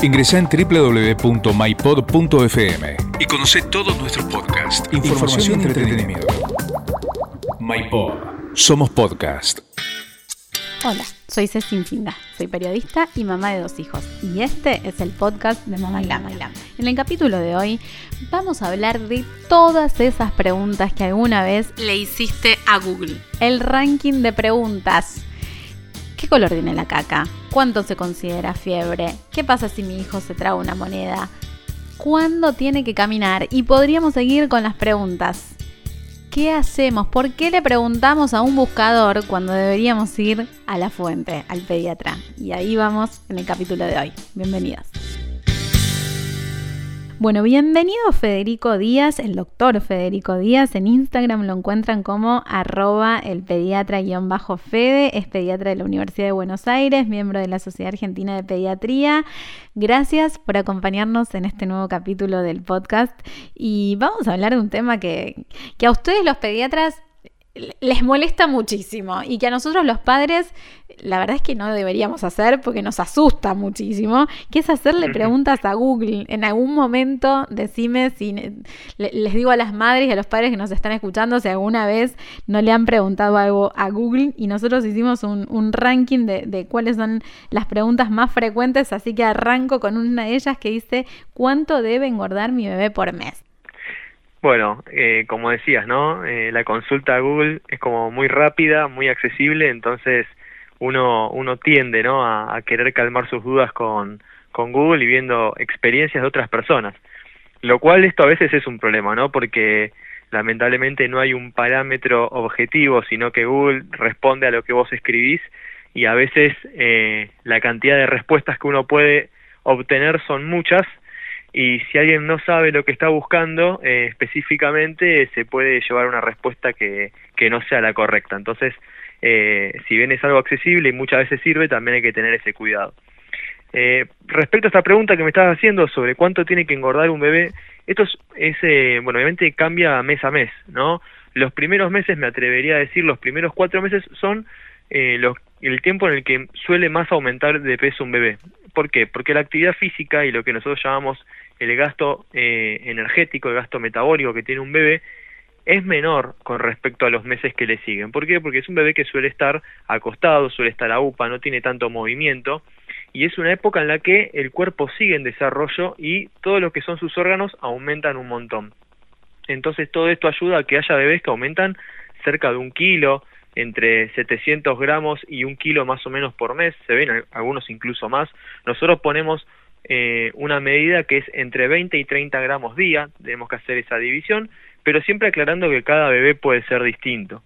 Ingresa en www.mypod.fm y conoce todos nuestros podcasts, información, y entretenimiento. MyPod. Somos podcast. Hola, soy Ceci Finga, soy periodista y mamá de dos hijos, y este es el podcast de Mamá Lama. En el capítulo de hoy vamos a hablar de todas esas preguntas que alguna vez le hiciste a Google. El ranking de preguntas. ¿Qué color tiene la caca? ¿Cuánto se considera fiebre? ¿Qué pasa si mi hijo se traga una moneda? ¿Cuándo tiene que caminar? Y podríamos seguir con las preguntas. ¿Qué hacemos? ¿Por qué le preguntamos a un buscador cuando deberíamos ir a la fuente, al pediatra? Y ahí vamos en el capítulo de hoy. Bienvenidos. Bueno, bienvenido Federico Díaz, el doctor Federico Díaz. En Instagram lo encuentran como arroba el pediatra-fede. Es pediatra de la Universidad de Buenos Aires, miembro de la Sociedad Argentina de Pediatría. Gracias por acompañarnos en este nuevo capítulo del podcast. Y vamos a hablar de un tema que, que a ustedes los pediatras les molesta muchísimo y que a nosotros los padres la verdad es que no deberíamos hacer porque nos asusta muchísimo, que es hacerle preguntas a Google. En algún momento decime si les digo a las madres y a los padres que nos están escuchando si alguna vez no le han preguntado algo a Google y nosotros hicimos un, ranking de, de cuáles son las preguntas más frecuentes, así que arranco con una de ellas que dice ¿cuánto debe engordar mi bebé por mes? Bueno, eh, como decías, ¿no? Eh, la consulta Google es como muy rápida, muy accesible, entonces uno, uno tiende, ¿no? A, querer calmar sus dudas con, con Google y viendo experiencias de otras personas. Lo cual esto a veces es un problema, ¿no? Porque lamentablemente no hay un parámetro objetivo, sino que Google responde a lo que vos escribís y a veces eh, la cantidad de respuestas que uno puede obtener son muchas y si alguien no sabe lo que está buscando eh, específicamente se puede llevar una respuesta que, que no sea la correcta. Entonces, eh, si bien es algo accesible y muchas veces sirve, también hay que tener ese cuidado. Eh, respecto a esta pregunta que me estabas haciendo sobre cuánto tiene que engordar un bebé, esto es, eh, bueno, obviamente cambia mes a mes, ¿no? Los primeros meses, me atrevería a decir, los primeros cuatro meses son eh, los, el tiempo en el que suele más aumentar de peso un bebé. ¿Por qué? Porque la actividad física y lo que nosotros llamamos el gasto eh, energético, el gasto metabólico que tiene un bebé, es menor con respecto a los meses que le siguen. ¿Por qué? Porque es un bebé que suele estar acostado, suele estar a UPA, no tiene tanto movimiento y es una época en la que el cuerpo sigue en desarrollo y todo lo que son sus órganos aumentan un montón. Entonces todo esto ayuda a que haya bebés que aumentan cerca de un kilo, entre 700 gramos y un kilo más o menos por mes, se ven algunos incluso más. Nosotros ponemos eh, una medida que es entre 20 y 30 gramos día, tenemos que hacer esa división, pero siempre aclarando que cada bebé puede ser distinto.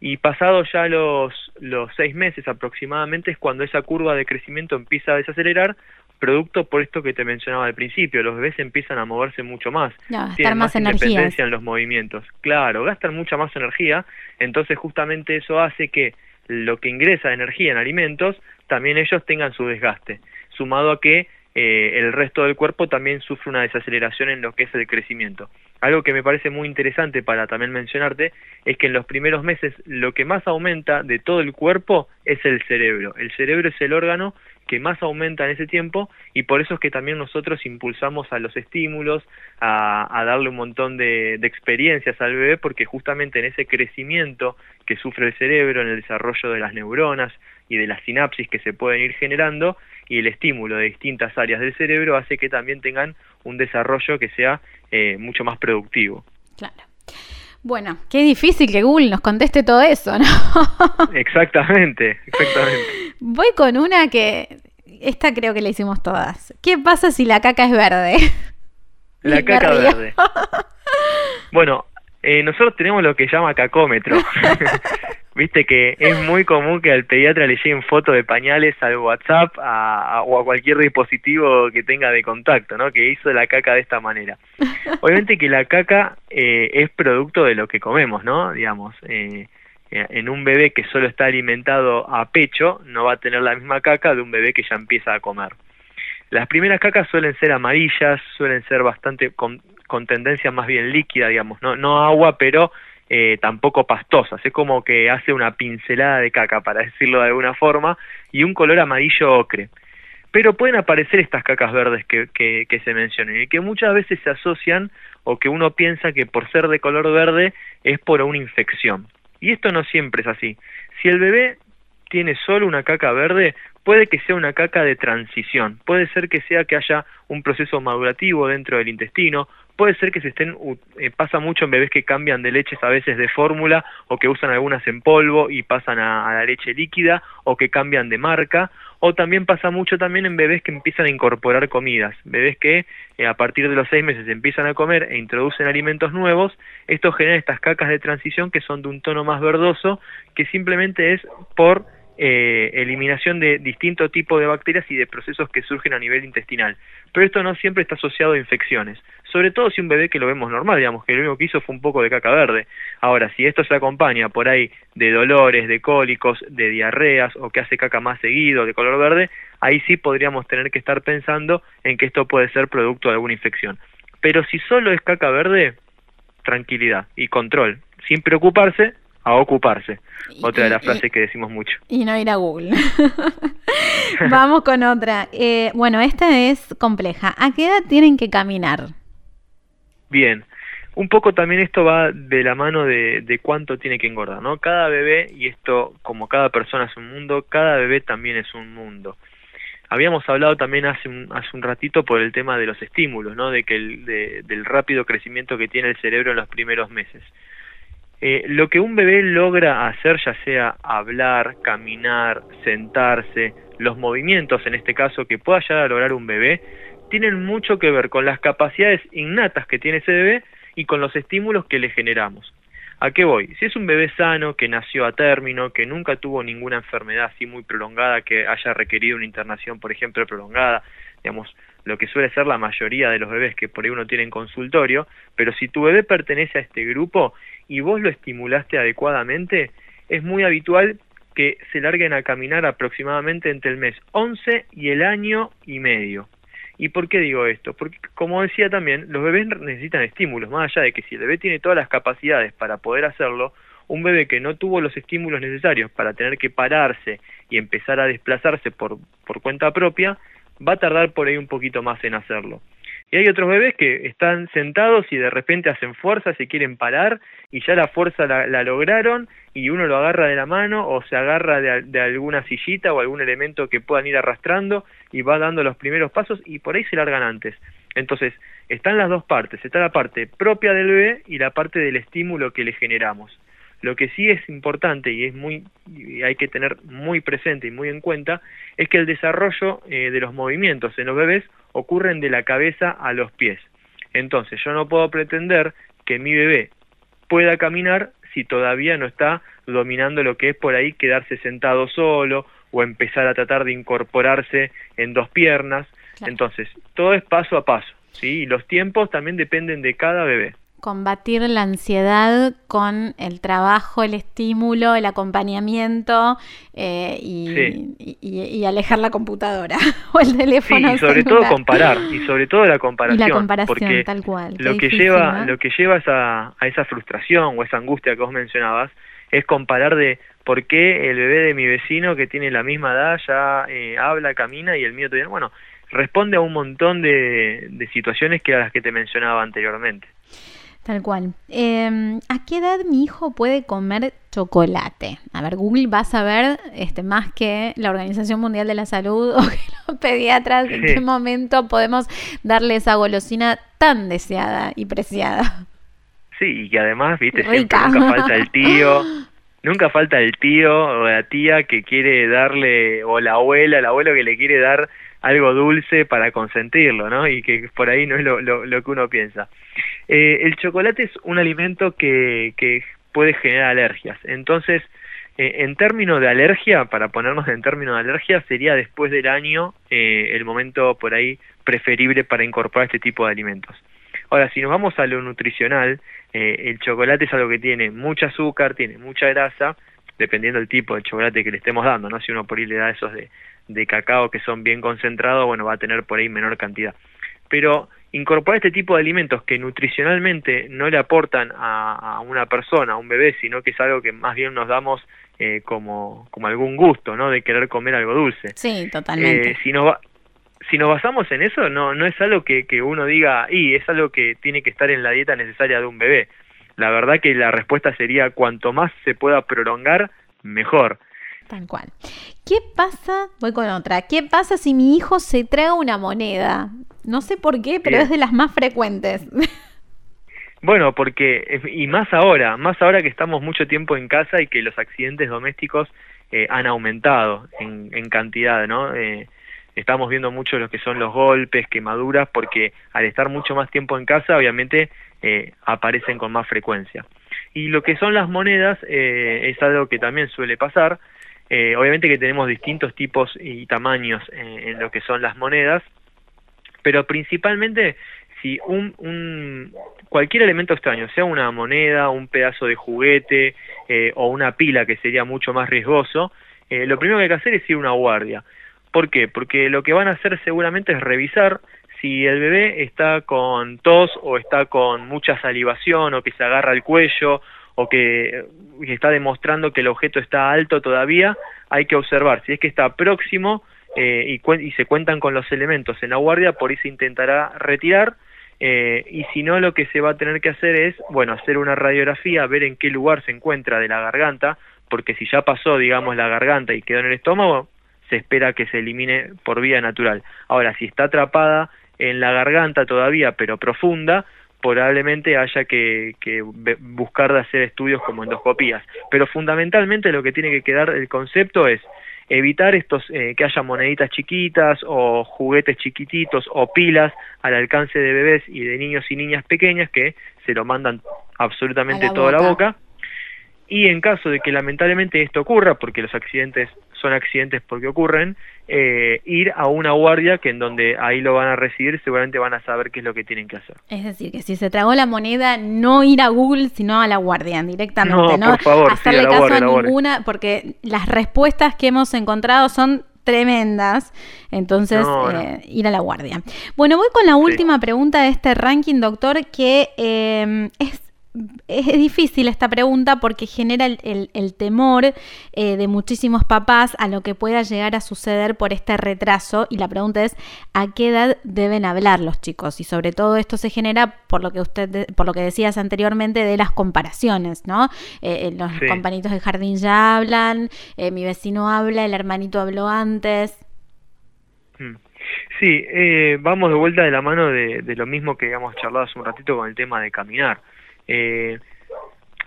Y pasados ya los, los seis meses aproximadamente es cuando esa curva de crecimiento empieza a desacelerar, producto por esto que te mencionaba al principio, los bebés empiezan a moverse mucho más, tienen más, independencia en los movimientos. Claro, gastan mucha más energía, entonces justamente eso hace que lo que ingresa de energía en alimentos, también ellos tengan su desgaste, sumado a que eh, el resto del cuerpo también sufre una desaceleración en lo que es el crecimiento. Algo que me parece muy interesante para también mencionarte es que en los primeros meses lo que más aumenta de todo el cuerpo es el cerebro. El cerebro es el órgano que más aumenta en ese tiempo y por eso es que también nosotros impulsamos a los estímulos, a, darle un montón de, de, experiencias al bebé porque justamente en ese crecimiento que sufre el cerebro, en el desarrollo de las neuronas y de las sinapsis que se pueden ir generando y el estímulo de distintas áreas del cerebro hace que también tengan un desarrollo que sea eh, mucho más productivo. Claro. Bueno, qué difícil que Google nos conteste todo eso, ¿no? exactamente, exactamente. Voy con una que, esta creo que la hicimos todas. ¿Qué pasa si la caca es verde? La caca verde. bueno, eh, nosotros tenemos lo que llama cacómetro. Viste que es muy común que al pediatra le lleguen fotos de pañales al WhatsApp o a cualquier dispositivo que tenga de contacto, ¿no? Que hizo la caca de esta manera. Obviamente que la caca eh, es producto de lo que comemos, ¿no? Digamos, eh, eh, en un bebé que solo está alimentado a pecho no va a tener la misma caca de un bebé que ya empieza a comer. Las primeras cacas suelen ser amarillas, suelen ser bastante con, con tendencia más bien líquida, digamos, no, agua, pero eh, tampoco pastosas, es como que hace una pincelada de caca, para decirlo de alguna forma, y un color amarillo ocre. pero pueden aparecer estas cacas verdes que, que, que se mencionan y que muchas veces se asocian o que uno piensa que por ser de color verde es por una infección. Y esto no siempre es así. Si el bebé tiene solo una caca verde, puede que sea una caca de transición, puede ser que sea que haya un proceso madurativo dentro del intestino, puede ser que se estén, eh, pasa mucho en bebés que cambian de leches a veces de fórmula o que usan algunas en polvo y pasan a, la leche líquida o que cambian de marca. O también pasa mucho también en bebés que empiezan a incorporar comidas, bebés que eh, a partir de los seis meses empiezan a comer e introducen alimentos nuevos, esto genera estas cacas de transición que son de un tono más verdoso que simplemente es por eh, eliminación de distintos tipos de bacterias y de procesos que surgen a nivel intestinal. Pero esto no siempre está asociado a infecciones, sobre todo si un bebé que lo vemos normal, digamos, que lo único que hizo fue un poco de caca verde. Ahora, si esto se acompaña por ahí de dolores, de cólicos, de diarreas o que hace caca más seguido de color verde, ahí sí podríamos tener que estar pensando en que esto puede ser producto de alguna infección. Pero si solo es caca verde, tranquilidad y control, sin preocuparse a ocuparse. Otra de las frases que decimos mucho. Y no ir a Google. Vamos con otra. Eh, bueno, esta es compleja. ¿A qué edad tienen que caminar? Bien. Un poco también esto va de la mano de, de cuánto tiene que engordar, ¿no? Cada bebé, y esto como cada persona es un mundo, cada bebé también es un mundo. Habíamos hablado también hace un, hace un ratito por el tema de los estímulos, ¿no? De que el, de, del rápido crecimiento que tiene el cerebro en los primeros meses. Eh, lo que un bebé logra hacer, ya sea hablar, caminar, sentarse, los movimientos en este caso que pueda llegar a lograr un bebé, tienen mucho que ver con las capacidades innatas que tiene ese bebé y con los estímulos que le generamos. ¿A qué voy? Si es un bebé sano, que nació a término, que nunca tuvo ninguna enfermedad así muy prolongada, que haya requerido una internación, por ejemplo, prolongada, digamos, lo que suele ser la mayoría de los bebés que por ahí uno tiene en consultorio, pero si tu bebé pertenece a este grupo y vos lo estimulaste adecuadamente, es muy habitual que se larguen a caminar aproximadamente entre el mes 11 y el año y medio. ¿Y por qué digo esto? Porque, como decía también, los bebés necesitan estímulos, más allá de que si el bebé tiene todas las capacidades para poder hacerlo, un bebé que no tuvo los estímulos necesarios para tener que pararse y empezar a desplazarse por, por cuenta propia, va a tardar por ahí un poquito más en hacerlo. Y hay otros bebés que están sentados y de repente hacen fuerza, se quieren parar y ya la fuerza la, lograron y uno lo agarra de la mano o se agarra de, de, alguna sillita o algún elemento que puedan ir arrastrando y va dando los primeros pasos y por ahí se largan antes. Entonces, están las dos partes, está la parte propia del bebé y la parte del estímulo que le generamos. Lo que sí es importante y es muy y hay que tener muy presente y muy en cuenta es que el desarrollo eh, de los movimientos en los bebés ocurren de la cabeza a los pies. Entonces, yo no puedo pretender que mi bebé pueda caminar si todavía no está dominando lo que es por ahí quedarse sentado solo o empezar a tratar de incorporarse en dos piernas. Entonces, todo es paso a paso, ¿sí? Y los tiempos también dependen de cada bebé combatir la ansiedad con el trabajo, el estímulo, el acompañamiento eh, y, alejar la computadora o el teléfono. Sí, y sobre todo comparar, y sobre todo la comparación. la comparación, tal cual. Lo que, lleva, lo que lleva a, a esa frustración o esa angustia que vos mencionabas es comparar de por qué el bebé de mi vecino que tiene la misma edad ya eh, habla, camina y el mío todavía... Bueno, responde a un montón de, de situaciones que a las que te mencionaba anteriormente. Tal cual. Em, ¿A qué edad mi hijo puede comer chocolate? A ver, Google va a saber este, más que la Organización Mundial de la Salud o que los pediatras en qué momento podemos darle esa golosina tan deseada y preciada. Sí, y además, viste, siempre nunca falta el tío, nunca falta el tío o la tía que quiere darle, o la abuela, el abuelo que le quiere dar algo dulce para consentirlo, ¿no? Y que por ahí no es lo, lo, que uno piensa. Eh, el chocolate es un alimento que, que puede generar alergias. Entonces, eh, en términos de alergia, para ponernos en términos de alergia, sería después del año eh, el momento por ahí preferible para incorporar este tipo de alimentos. Ahora, si nos vamos a lo nutricional, el chocolate es algo que tiene mucho azúcar, tiene mucha grasa, dependiendo del tipo de chocolate que le estemos dando, ¿no? Si uno por ahí le da esos de de cacao que son bien concentrados, bueno, va a tener por ahí menor cantidad. Pero incorporar este tipo de alimentos que nutricionalmente no le aportan a, una persona, a un bebé, sino que es algo que más bien nos damos eh, como, como algún gusto, ¿no? De querer comer algo dulce. Sí, totalmente. Eh, si, nos si nos basamos en eso, no, no es algo que, que uno diga, y es algo que tiene que estar en la dieta necesaria de un bebé. La verdad que la respuesta sería cuanto más se pueda prolongar, mejor. Tal cual. ¿Qué pasa? Voy con otra. ¿Qué pasa si mi hijo se traga una moneda? No sé por qué, pero es de las más frecuentes. Bueno, porque, y más ahora, más ahora que estamos mucho tiempo en casa y que los accidentes domésticos eh, han aumentado en, en cantidad, ¿no? Eh, estamos viendo mucho lo que son los golpes, quemaduras, porque al estar mucho más tiempo en casa, obviamente eh, aparecen con más frecuencia. Y lo que son las monedas eh, es algo que también suele pasar. Eh, obviamente que tenemos distintos tipos y tamaños en lo que son las monedas, pero principalmente si un, un, cualquier elemento extraño, sea una moneda, un pedazo de juguete o una pila que sería mucho más riesgoso, lo primero que hay que hacer es ir a una guardia. ¿Por qué? Porque lo que van a hacer seguramente es revisar si el bebé está con tos o está con mucha salivación o que se agarra el cuello o que, está demostrando que el objeto está alto todavía, hay que observar. Si es que está próximo eh, y, se cuentan con los elementos en la guardia, por ahí se intentará retirar. Eh, y si no, lo que se va a tener que hacer es, bueno, hacer una radiografía, ver en qué lugar se encuentra de la garganta, porque si ya pasó, digamos, la garganta y quedó en el estómago, se espera que se elimine por vía natural. Ahora, si está atrapada en la garganta todavía, pero profunda, probablemente haya que, buscar de hacer estudios como endoscopías. Pero fundamentalmente lo que tiene que quedar el concepto es evitar estos eh, que haya moneditas chiquitas o juguetes chiquititos o pilas al alcance de bebés y de niños y niñas pequeñas que se lo mandan absolutamente toda la boca y en caso de que lamentablemente esto ocurra, porque los accidentes son accidentes porque ocurren, eh, ir a una guardia que en donde ahí lo van a recibir seguramente van a saber qué es lo que tienen que hacer. Es decir, que si se tragó la moneda, no ir a Google, sino a la guardia directamente, ¿no? Por favor, Hacerle caso a ninguna, porque las respuestas que hemos encontrado son tremendas. Entonces, eh, ir a la guardia. Bueno, voy con la última pregunta de este ranking, doctor, que eh, es es difícil esta pregunta porque genera el, temor eh, de muchísimos papás a lo que pueda llegar a suceder por este retraso. Y la pregunta es a qué edad deben hablar los chicos y sobre todo esto se genera por lo que usted por lo que decías anteriormente de las comparaciones no eh, eh, los compañitos de jardín ya hablan mi vecino habla el hermanito habló antes. Hmm. Sí, vamos de vuelta de la mano de, de lo mismo que habíamos charlado hace un ratito con el tema de caminar. Eh,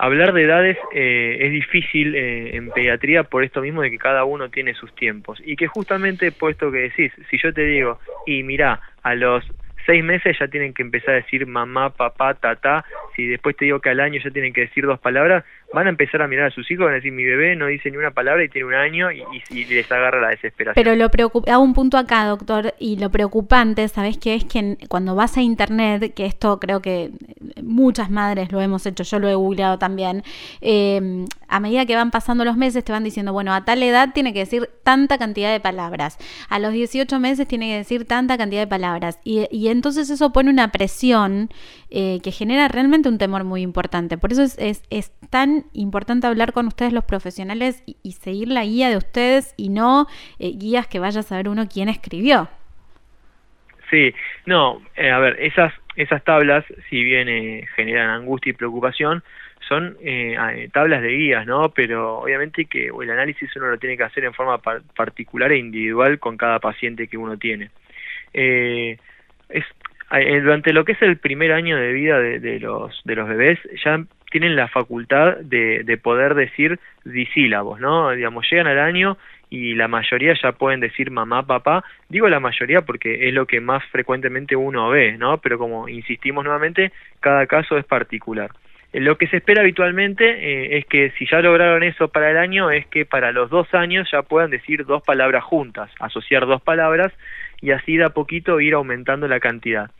hablar de edades eh, es difícil eh, en pediatría por esto mismo de que cada uno tiene sus tiempos y que justamente puesto que decís, si yo te digo, y mira, a los seis meses ya tienen que empezar a decir mamá, papá, tata, si después te digo que al año ya tienen que decir dos palabras, van a empezar a mirar a sus hijos van a decir mi bebé no dice ni una palabra y tiene un año y, y, les agarra la desesperación. Pero lo hago un punto acá, doctor, y lo preocupante, ¿sabes qué? Es que cuando vas a internet, que esto creo que muchas madres lo hemos hecho, yo lo he googleado también, eh, a medida que van pasando los meses te van diciendo, bueno, a tal edad tiene que decir tanta cantidad de palabras, a los 18 meses tiene que decir tanta cantidad de palabras, y, y entonces eso pone una presión eh, que genera realmente un temor muy importante. Por eso es, es, es tan importante hablar con ustedes los profesionales y, seguir la guía de ustedes y no eh, guías que vaya a saber uno quién escribió. Sí, no, eh, a ver, esas, esas tablas, si bien eh, generan angustia y preocupación, son tablas de guías, ¿no? Pero obviamente que el análisis uno lo tiene que hacer en forma particular e individual con cada paciente que uno tiene. es durante lo que es el primer año de vida de, de, los de los bebés ya tienen la facultad de, de poder decir disílabos, ¿no? Digamos, llegan al año y la mayoría ya pueden decir mamá, papá. Digo la mayoría porque es lo que más frecuentemente uno ve, ¿no? Pero como insistimos nuevamente, cada caso es particular. Eh, lo que se espera habitualmente eh, es que si ya lograron eso para el año, es que para los dos años ya puedan decir dos palabras juntas, asociar dos palabras y así de a poquito ir aumentando la cantidad.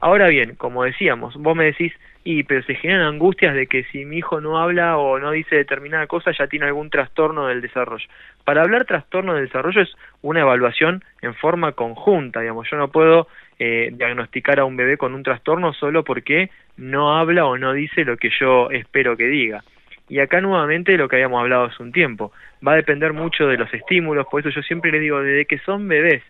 Ahora bien, como decíamos, vos me decís, y pero se generan angustias de que si mi hijo no habla o no dice determinada cosa ya tiene algún trastorno del desarrollo. Para hablar trastorno del desarrollo es una evaluación en forma conjunta, digamos, yo no puedo eh, diagnosticar a un bebé con un trastorno solo porque no habla o no dice lo que yo espero que diga. Y acá nuevamente lo que habíamos hablado hace un tiempo, va a depender mucho de los estímulos, por eso yo siempre le digo, desde que son bebés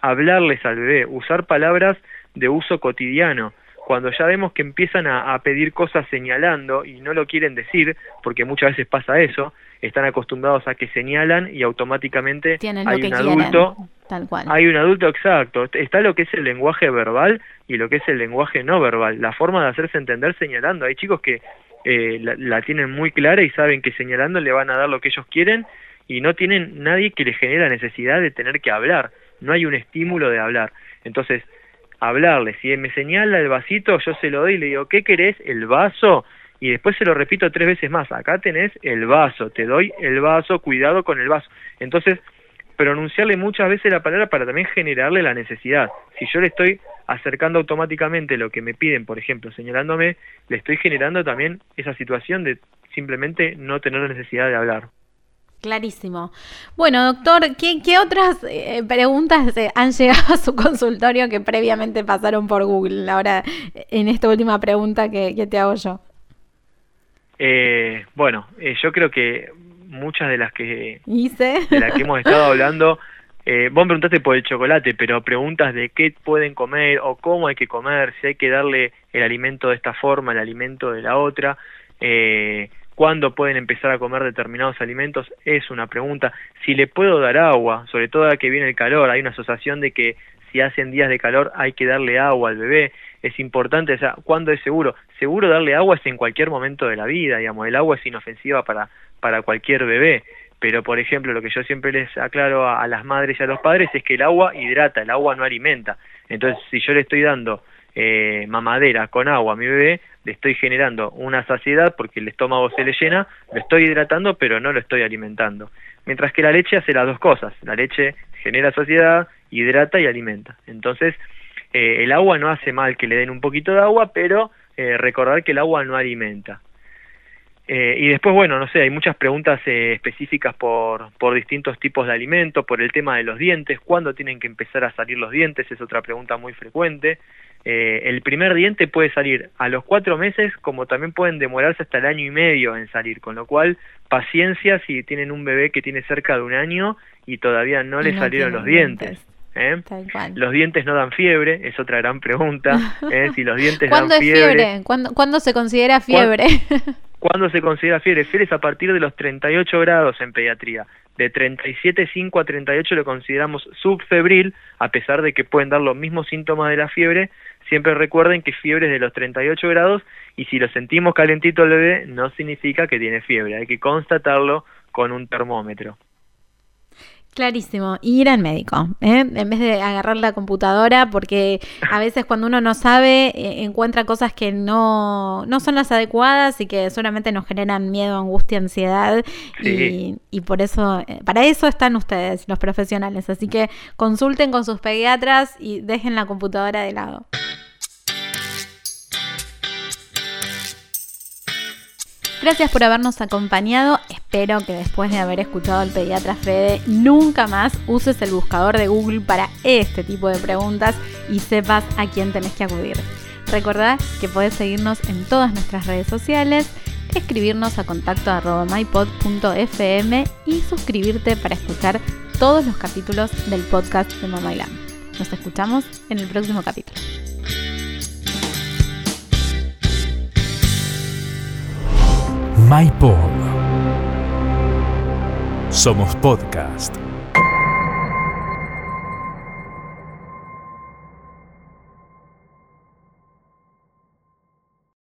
hablarles al bebé, usar palabras de uso cotidiano. Cuando ya vemos que empiezan a, pedir cosas señalando y no lo quieren decir, porque muchas veces pasa eso, están acostumbrados a que señalan y automáticamente hay un adulto tal cual. hay un adulto exacto está lo que es el lenguaje verbal y lo que es el lenguaje no verbal la forma de hacerse entender señalando hay chicos que eh, la, tienen muy clara y saben que señalando le van a dar lo que ellos quieren y no tienen nadie que les genere la necesidad de tener que hablar, no hay un estímulo de hablar. Entonces, hablarle, si me señala el vasito, yo se lo doy y le digo, ¿qué querés? ¿El vaso? Y después se lo repito tres veces más, acá tenés el vaso, te doy el vaso, cuidado con el vaso. Entonces, pronunciarle muchas veces la palabra para también generarle la necesidad. Si yo le estoy acercando automáticamente lo que me piden, por ejemplo, señalándome, le estoy generando también esa situación de simplemente no tener necesidad de hablar. Clarísimo. Bueno, doctor, ¿qué, otras eh, preguntas eh, han llegado a su consultorio que previamente pasaron por Google? Ahora, en esta última pregunta que, te hago yo. Eh, bueno, yo creo que muchas de las que, de las que hemos estado hablando, eh, vos me preguntaste por el chocolate, pero preguntas de qué pueden comer o cómo hay que comer, si hay que darle el alimento de esta forma, el alimento de la otra, eh, cuándo pueden empezar a comer determinados alimentos, es una pregunta. Si le puedo dar agua, sobre todo ahora que viene el calor, hay una asociación de que si hacen días de calor hay que darle agua al bebé, es importante, o sea, ¿cuándo es seguro? Seguro darle agua es en cualquier momento de la vida, digamos, el agua es inofensiva para para cualquier bebé. Pero, por ejemplo, lo que yo siempre les aclaro a, las madres y a los padres es que el agua hidrata, el agua no alimenta. Entonces, si yo le estoy dando eh, mamadera con agua a mi bebé, le estoy generando una saciedad porque el estómago se le llena, lo estoy hidratando, pero no lo estoy alimentando. Mientras que la leche hace las dos cosas. La leche genera saciedad, hidrata y alimenta. Entonces, eh, el agua no hace mal que le den un poquito de agua, pero eh, recordar que el agua no alimenta. Eh, y después, bueno, no sé, hay muchas preguntas eh, específicas por, por distintos tipos de alimentos, por el tema de los dientes, cuándo tienen que empezar a salir los dientes, es otra pregunta muy frecuente. Eh, el primer diente puede salir a los cuatro meses, como también pueden demorarse hasta el año y medio en salir, con lo cual, paciencia si tienen un bebé que tiene cerca de un año y todavía no le salieron los dientes. Los dientes no dan fiebre, es otra gran pregunta. Si los dientes ¿Cuándo dan fiebre. es fiebre? ¿Cuándo, ¿Cuándo, se considera fiebre? ¿Cuándo se considera fiebre? Fiebre es a partir de los 38 grados en pediatría. De 37,5 a 38 lo consideramos subfebril, a pesar de que pueden dar los mismos síntomas de la fiebre. Siempre recuerden que fiebre es de los 38 grados y si lo sentimos calentito el bebé no significa que tiene fiebre, hay que constatarlo con un termómetro. Clarísimo, ir al médico, ¿eh? en vez de agarrar la computadora, porque a veces cuando uno no sabe, eh, encuentra cosas que no, no son las adecuadas y que solamente nos generan miedo, angustia, ansiedad, y, y, por eso, eh, para eso están ustedes, los profesionales. Así que consulten con sus pediatras y dejen la computadora de lado. Gracias por habernos acompañado. Espero que después de haber escuchado al pediatra Fede, nunca más uses el buscador de Google para este tipo de preguntas y sepas a quién tenés que acudir. Recordá que podés seguirnos en todas nuestras redes sociales, escribirnos a contacto y suscribirte para escuchar todos los capítulos del podcast de Mamá Nos escuchamos en el próximo capítulo. MyPod. Somos podcast.